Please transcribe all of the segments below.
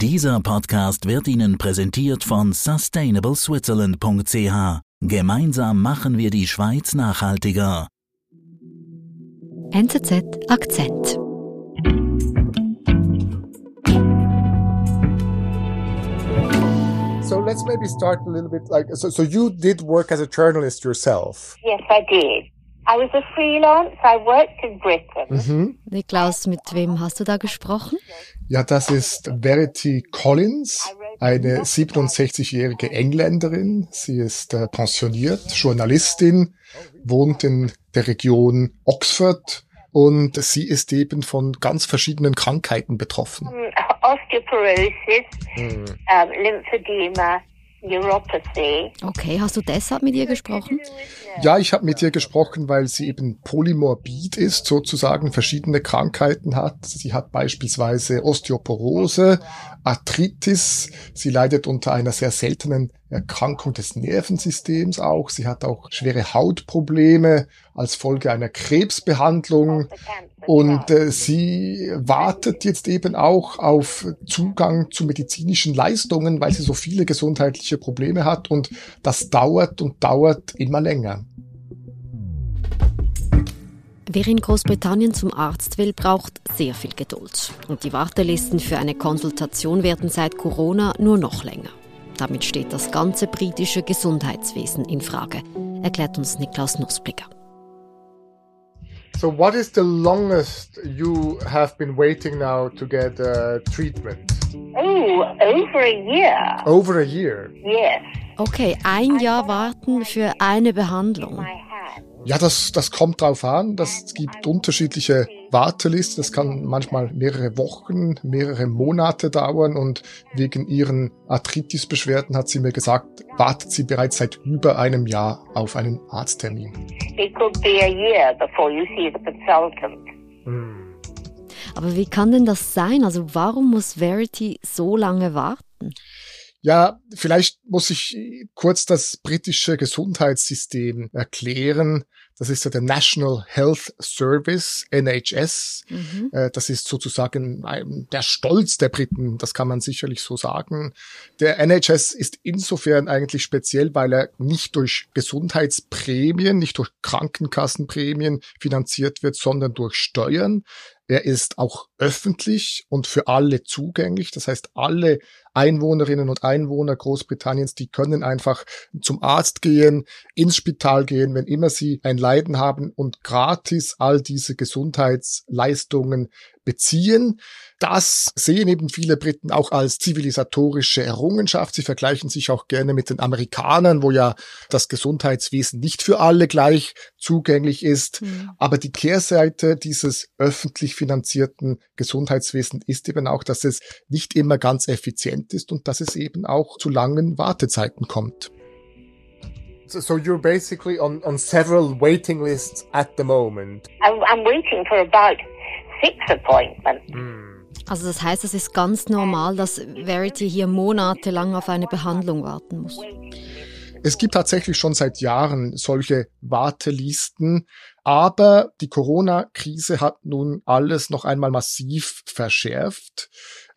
Dieser Podcast wird Ihnen präsentiert von sustainableswitzerland.ch. Gemeinsam machen wir die Schweiz nachhaltiger. NZZ Akzent. So let's maybe start a little bit like so. So you did work as a journalist yourself. Yes, I did. I was a freelance. I worked in Britain. Mhm. Niklaus, mit wem hast du da gesprochen? Ja, das ist Verity Collins, eine 67-jährige Engländerin. Sie ist äh, pensioniert, Journalistin, wohnt in der Region Oxford und sie ist eben von ganz verschiedenen Krankheiten betroffen. Osteoporosis, um, lymphedema, neuropathy. Okay, hast du deshalb mit ihr gesprochen? Ja, ich habe mit ihr gesprochen, weil sie eben polymorbid ist, sozusagen verschiedene Krankheiten hat. Sie hat beispielsweise Osteoporose, Arthritis. Sie leidet unter einer sehr seltenen Erkrankung des Nervensystems auch. Sie hat auch schwere Hautprobleme als Folge einer Krebsbehandlung. Und äh, sie wartet jetzt eben auch auf Zugang zu medizinischen Leistungen, weil sie so viele gesundheitliche Probleme hat. Und das dauert und dauert immer länger. Wer in Großbritannien zum Arzt will, braucht sehr viel Geduld. Und die Wartelisten für eine Konsultation werden seit Corona nur noch länger. Damit steht das ganze britische Gesundheitswesen in Frage, erklärt uns Niklaus Nussblicker. So what is the longest you have been waiting now to get uh, treatment? Oh, over a year. Over a year. Yes. Okay, ein Jahr warten für eine Behandlung. Ja, das, das kommt drauf an. Das, es gibt unterschiedliche Wartelisten. Das kann manchmal mehrere Wochen, mehrere Monate dauern. Und wegen ihren Arthritis-Beschwerden hat sie mir gesagt, wartet sie bereits seit über einem Jahr auf einen Arzttermin. It could be a year before you see the consultant. Aber wie kann denn das sein? Also warum muss Verity so lange warten? Ja, vielleicht muss ich kurz das britische Gesundheitssystem erklären. Das ist ja der National Health Service, NHS. Äh, Das ist sozusagen der Stolz der Briten, das kann man sicherlich so sagen. Der NHS ist insofern eigentlich speziell, weil er nicht durch Gesundheitsprämien, nicht durch Krankenkassenprämien finanziert wird, sondern durch Steuern. Er ist auch öffentlich und für alle zugänglich. Das heißt, alle Einwohnerinnen und Einwohner Großbritanniens, die können einfach zum Arzt gehen, ins Spital gehen, wenn immer sie ein Leiden haben und gratis all diese Gesundheitsleistungen beziehen. Das sehen eben viele Briten auch als zivilisatorische Errungenschaft. Sie vergleichen sich auch gerne mit den Amerikanern, wo ja das Gesundheitswesen nicht für alle gleich zugänglich ist. Aber die Kehrseite dieses öffentlich finanzierten Gesundheitswesens ist eben auch, dass es nicht immer ganz effizient ist und dass es eben auch zu langen Wartezeiten kommt. So, so you're basically on, on several waiting lists at the moment. I'm, I'm waiting for about six appointments. Also das heißt, es ist ganz normal, dass Verity hier monatelang auf eine Behandlung warten muss. Es gibt tatsächlich schon seit Jahren solche Wartelisten, aber die Corona-Krise hat nun alles noch einmal massiv verschärft.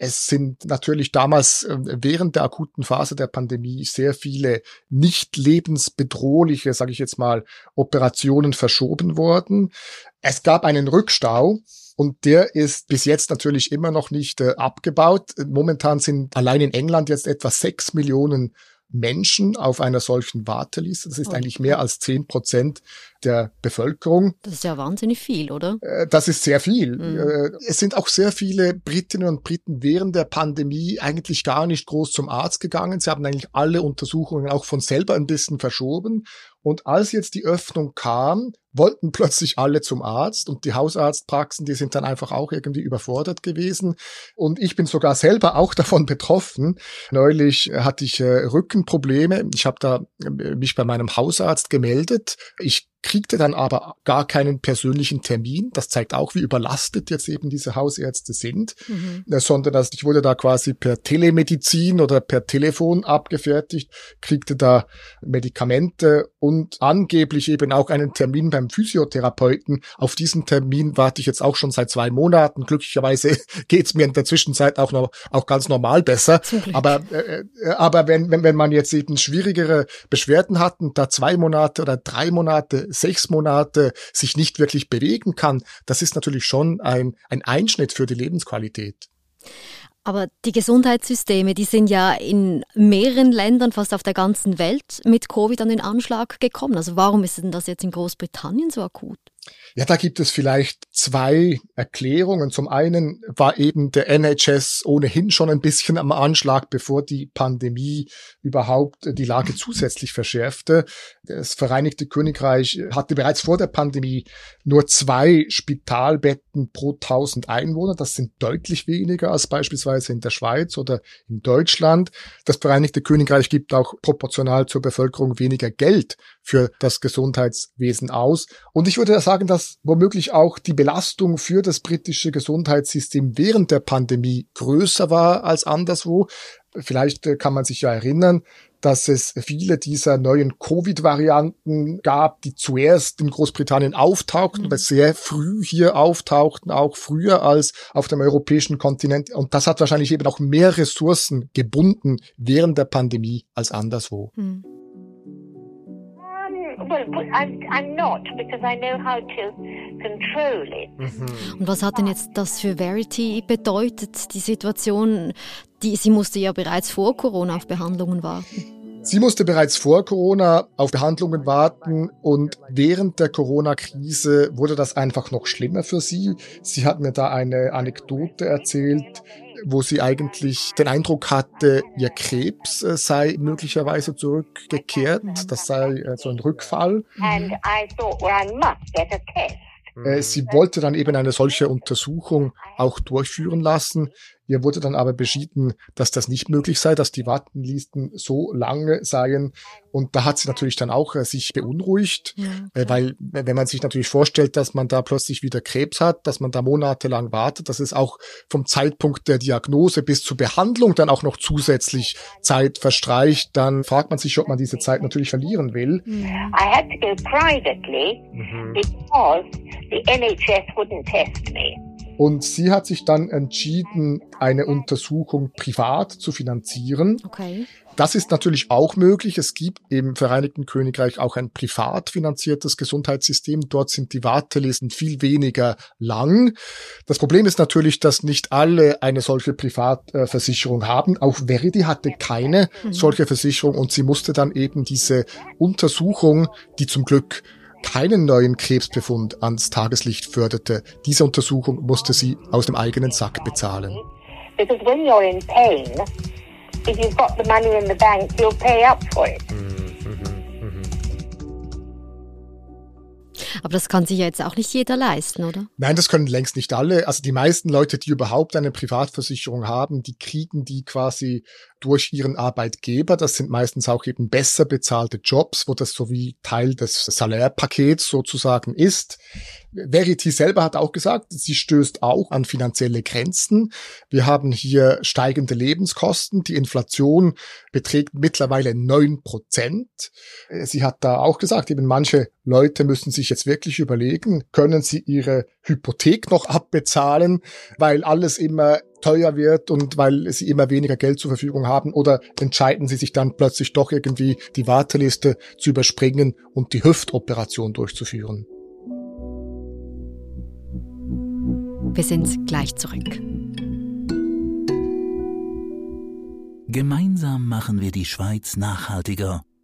Es sind natürlich damals äh, während der akuten Phase der Pandemie sehr viele nicht lebensbedrohliche, sage ich jetzt mal, Operationen verschoben worden. Es gab einen Rückstau und der ist bis jetzt natürlich immer noch nicht äh, abgebaut. Momentan sind allein in England jetzt etwa sechs Millionen Menschen auf einer solchen Warteliste. Das ist Oh. eigentlich mehr als zehn Prozent der Bevölkerung. Das ist ja wahnsinnig viel, oder? Äh, Das ist sehr viel. Mhm. Äh, Es sind auch sehr viele Britinnen und Briten während der Pandemie eigentlich gar nicht groß zum Arzt gegangen. Sie haben eigentlich alle Untersuchungen auch von selber ein bisschen verschoben. Und als jetzt die Öffnung kam, wollten plötzlich alle zum Arzt und die Hausarztpraxen, die sind dann einfach auch irgendwie überfordert gewesen. Und ich bin sogar selber auch davon betroffen. Neulich hatte ich äh, Rückenprobleme. Ich habe da mich bei meinem Hausarzt gemeldet. Ich kriegte dann aber gar keinen persönlichen Termin. Das zeigt auch, wie überlastet jetzt eben diese Hausärzte sind, mhm. Sondern dass ich wurde da quasi per Telemedizin oder per Telefon abgefertigt, kriegte da Medikamente und angeblich eben auch einen Termin beim Physiotherapeuten. Auf diesen Termin warte ich jetzt auch schon seit zwei Monaten. Glücklicherweise geht's mir in der Zwischenzeit auch noch auch ganz normal besser. Aber äh, äh, aber wenn, wenn wenn man jetzt eben schwierigere Beschwerden hat und da zwei Monate oder drei Monate sechs Monate sich nicht wirklich bewegen kann, das ist natürlich schon ein, ein Einschnitt für die Lebensqualität. Aber die Gesundheitssysteme, die sind ja in mehreren Ländern, fast auf der ganzen Welt, mit Covid an den Anschlag gekommen. Also warum ist denn das jetzt in Großbritannien so akut? Ja, da gibt es vielleicht zwei Erklärungen. Zum einen war eben der NHS ohnehin schon ein bisschen am Anschlag, bevor die Pandemie überhaupt die Lage zusätzlich verschärfte. Das Vereinigte Königreich hatte bereits vor der Pandemie nur zwei Spitalbetten pro 1000 Einwohner. Das sind deutlich weniger als beispielsweise in der Schweiz oder in Deutschland. Das Vereinigte Königreich gibt auch proportional zur Bevölkerung weniger Geld für das Gesundheitswesen aus. Und ich würde sagen, dass womöglich auch die Belastung für das britische Gesundheitssystem während der Pandemie größer war als anderswo. Vielleicht äh, kann man sich ja erinnern, dass es viele dieser neuen Covid-Varianten gab, die zuerst in Großbritannien auftauchten, mhm. sehr früh hier auftauchten, auch früher als auf dem europäischen Kontinent. Und das hat wahrscheinlich eben auch mehr Ressourcen gebunden während der Pandemie als anderswo. Mhm. Und was hat denn jetzt das für Verity bedeutet, die Situation? Die, sie musste ja bereits vor Corona auf Behandlungen warten. Sie musste bereits vor Corona auf Behandlungen warten und während der Corona-Krise wurde das einfach noch schlimmer für sie. Sie hat mir da eine Anekdote erzählt, wo sie eigentlich den Eindruck hatte, ihr Krebs äh, sei möglicherweise zurückgekehrt, das sei äh, so ein Rückfall. Äh, sie wollte dann eben eine solche Untersuchung auch durchführen lassen. Ihr wurde dann aber beschieden, dass das nicht möglich sei, dass die Wartenlisten so lange seien. Und da hat sie natürlich dann auch äh, sich beunruhigt, ja, äh, weil wenn man sich natürlich vorstellt, dass man da plötzlich wieder Krebs hat, dass man da monatelang wartet, dass es auch vom Zeitpunkt der Diagnose bis zur Behandlung dann auch noch zusätzlich Zeit verstreicht, dann fragt man sich, ob man diese Zeit natürlich verlieren will. I had to go privately mhm. because the NHS wouldn't test me. Und sie hat sich dann entschieden, eine Untersuchung privat zu finanzieren. Okay. Das ist natürlich auch möglich. Es gibt im Vereinigten Königreich auch ein privat finanziertes Gesundheitssystem. Dort sind die Wartelisten viel weniger lang. Das Problem ist natürlich, dass nicht alle eine solche Privatversicherung haben. Auch Verity hatte keine mhm. solche Versicherung und sie musste dann eben diese Untersuchung, die zum Glück keinen neuen Krebsbefund ans Tageslicht förderte. Diese Untersuchung musste sie aus dem eigenen Sack bezahlen. Because when you're in pain, if you've got the money in the bank, you'll pay up for it. Aber das kann sich ja jetzt auch nicht jeder leisten, oder? Nein, das können längst nicht alle. Also die meisten Leute, die überhaupt eine Privatversicherung haben, die kriegen die quasi durch ihren Arbeitgeber. Das sind meistens auch eben besser bezahlte Jobs, wo das so wie Teil des Salärpakets sozusagen ist. Verity selber hat auch gesagt, sie stößt auch an finanzielle Grenzen. Wir haben hier steigende Lebenskosten. Die Inflation beträgt mittlerweile neun Prozent. Sie hat da auch gesagt, eben manche Leute müssen sich jetzt wirklich überlegen, können sie ihre Hypothek noch abbezahlen, weil alles immer teuer wird und weil sie immer weniger Geld zur Verfügung haben oder entscheiden sie sich dann plötzlich doch irgendwie die Warteliste zu überspringen und die Hüftoperation durchzuführen. Wir sind gleich zurück. Gemeinsam machen wir die Schweiz nachhaltiger.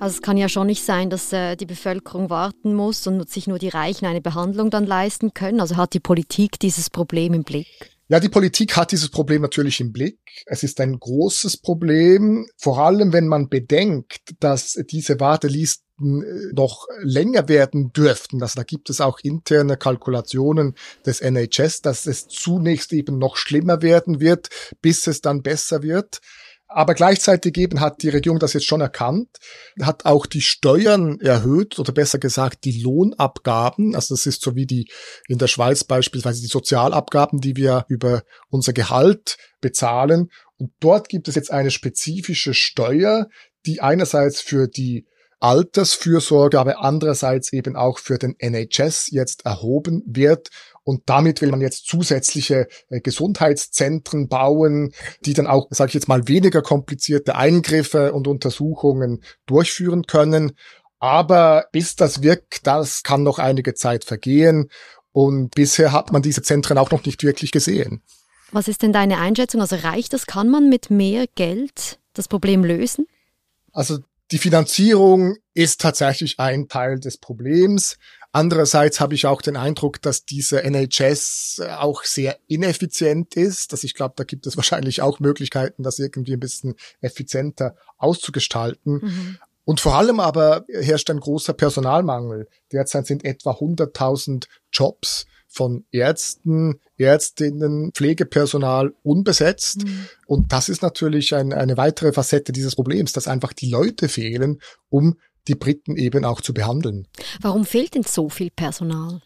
Also es kann ja schon nicht sein, dass äh, die Bevölkerung warten muss und sich nur die Reichen eine Behandlung dann leisten können. Also hat die Politik dieses Problem im Blick? Ja, die Politik hat dieses Problem natürlich im Blick. Es ist ein großes Problem, vor allem wenn man bedenkt, dass diese Wartelisten äh, noch länger werden dürften. Also da gibt es auch interne Kalkulationen des NHS, dass es zunächst eben noch schlimmer werden wird, bis es dann besser wird. Aber gleichzeitig eben hat die Regierung das jetzt schon erkannt, hat auch die Steuern erhöht oder besser gesagt die Lohnabgaben. Also das ist so wie die in der Schweiz beispielsweise die Sozialabgaben, die wir über unser Gehalt bezahlen. Und dort gibt es jetzt eine spezifische Steuer, die einerseits für die Altersfürsorge, aber andererseits eben auch für den NHS jetzt erhoben wird. Und damit will man jetzt zusätzliche äh, Gesundheitszentren bauen, die dann auch, sage ich jetzt mal, weniger komplizierte Eingriffe und Untersuchungen durchführen können. Aber bis das wirkt, das kann noch einige Zeit vergehen. Und bisher hat man diese Zentren auch noch nicht wirklich gesehen. Was ist denn deine Einschätzung? Also reicht das? Kann man mit mehr Geld das Problem lösen? Also die Finanzierung ist tatsächlich ein Teil des Problems. Andererseits habe ich auch den Eindruck, dass dieser NHS äh, auch sehr ineffizient ist. Dass ich glaube, da gibt es wahrscheinlich auch Möglichkeiten, das irgendwie ein bisschen effizienter auszugestalten. Mhm. Und vor allem aber herrscht ein großer Personalmangel. Derzeit sind etwa 100.000 Jobs von Ärzten, Ärztinnen, Pflegepersonal unbesetzt. Mhm. Und das ist natürlich ein, eine weitere Facette dieses Problems, dass einfach die Leute fehlen, um die Briten eben auch zu behandeln. Warum fehlt denn so viel Personal?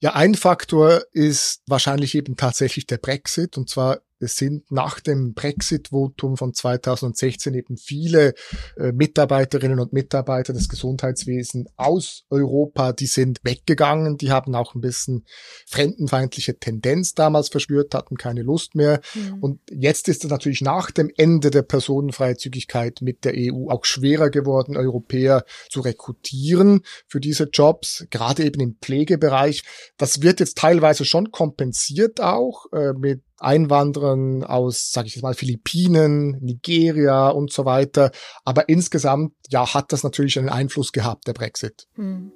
Ja, ein Faktor ist wahrscheinlich eben tatsächlich der Brexit. Und zwar es sind nach dem Brexit-Votum von 2016 eben viele äh, Mitarbeiterinnen und Mitarbeiter des Gesundheitswesens aus Europa, die sind weggegangen, die haben auch ein bisschen fremdenfeindliche Tendenz damals verspürt, hatten keine Lust mehr. Mhm. Und jetzt ist es natürlich nach dem Ende der Personenfreizügigkeit mit der EU auch schwerer geworden, Europäer zu rekrutieren für diese Jobs, gerade eben im Pflegebereich. Das wird jetzt teilweise schon kompensiert auch äh, mit Einwanderern aus, sage ich jetzt mal, Philippinen, Nigeria und so weiter. Aber insgesamt, ja, hat das natürlich einen Einfluss gehabt, der Brexit. Hm.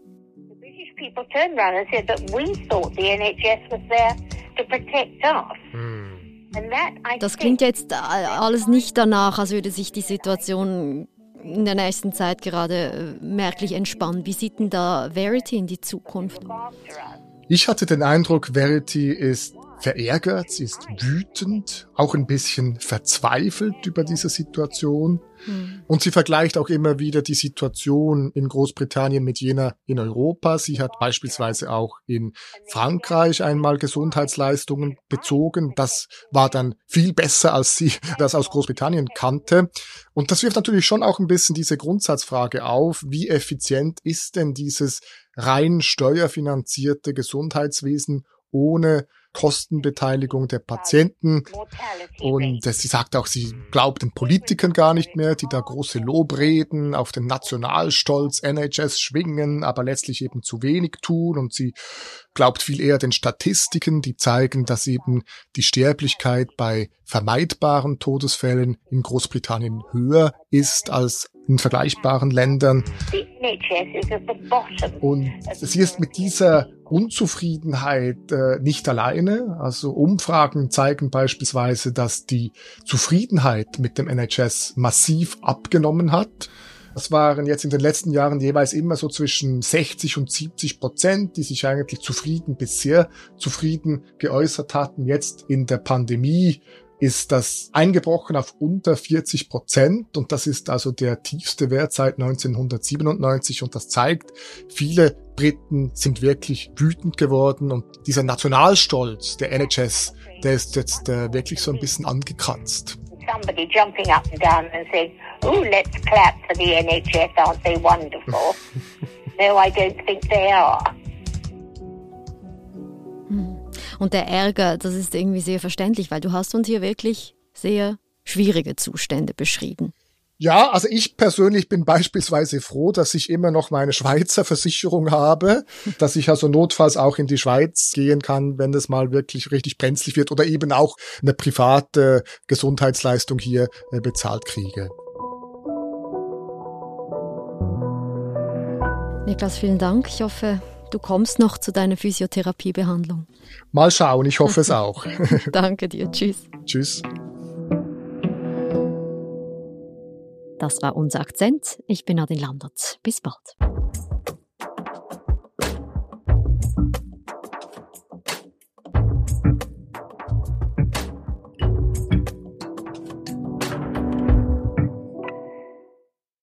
Das klingt jetzt alles nicht danach, als würde sich die Situation in der nächsten Zeit gerade äh, merklich entspannen. Wie sieht denn da Verity in die Zukunft? Ich hatte den Eindruck, Verity ist verärgert, sie ist wütend, auch ein bisschen verzweifelt über diese Situation. Mhm. Und sie vergleicht auch immer wieder die Situation in Großbritannien mit jener in Europa. Sie hat beispielsweise auch in Frankreich einmal Gesundheitsleistungen bezogen. Das war dann viel besser, als sie das aus Großbritannien kannte. Und das wirft natürlich schon auch ein bisschen diese Grundsatzfrage auf, wie effizient ist denn dieses rein steuerfinanzierte Gesundheitswesen ohne Kostenbeteiligung der Patienten. Und sie sagt auch, sie glaubt den Politikern gar nicht mehr, die da große Lobreden auf den Nationalstolz NHS schwingen, aber letztlich eben zu wenig tun. Und sie glaubt viel eher den Statistiken, die zeigen, dass eben die Sterblichkeit bei vermeidbaren Todesfällen in Großbritannien höher ist als in vergleichbaren Ländern. Und sie ist mit dieser Unzufriedenheit äh, nicht alleine. Also Umfragen zeigen beispielsweise, dass die Zufriedenheit mit dem NHS massiv abgenommen hat. Das waren jetzt in den letzten Jahren jeweils immer so zwischen 60 und 70 Prozent, die sich eigentlich zufrieden bis sehr zufrieden geäußert hatten. Jetzt in der Pandemie ist das eingebrochen auf unter 40 Prozent und das ist also der tiefste Wert seit 1997 und das zeigt, viele Briten sind wirklich wütend geworden und dieser Nationalstolz der NHS, der ist jetzt äh, wirklich so ein bisschen angekratzt. Somebody jumping up and down and saying, oh, let's clap for the NHS, aren't they wonderful? no, I don't think they are. Und der Ärger, das ist irgendwie sehr verständlich, weil du hast uns hier wirklich sehr schwierige Zustände beschrieben. Ja, also ich persönlich bin beispielsweise froh, dass ich immer noch meine Schweizer Versicherung habe, dass ich also notfalls auch in die Schweiz gehen kann, wenn es mal wirklich richtig brenzlig wird oder eben auch eine private Gesundheitsleistung hier äh, bezahlt kriege. Niklas, vielen Dank. Ich hoffe, du kommst noch zu deiner Physiotherapiebehandlung. Mal schauen, ich hoffe es auch. Danke dir. Tschüss. Tschüss. Das war unser Akzent. Ich bin Nadine Landert. Bis bald.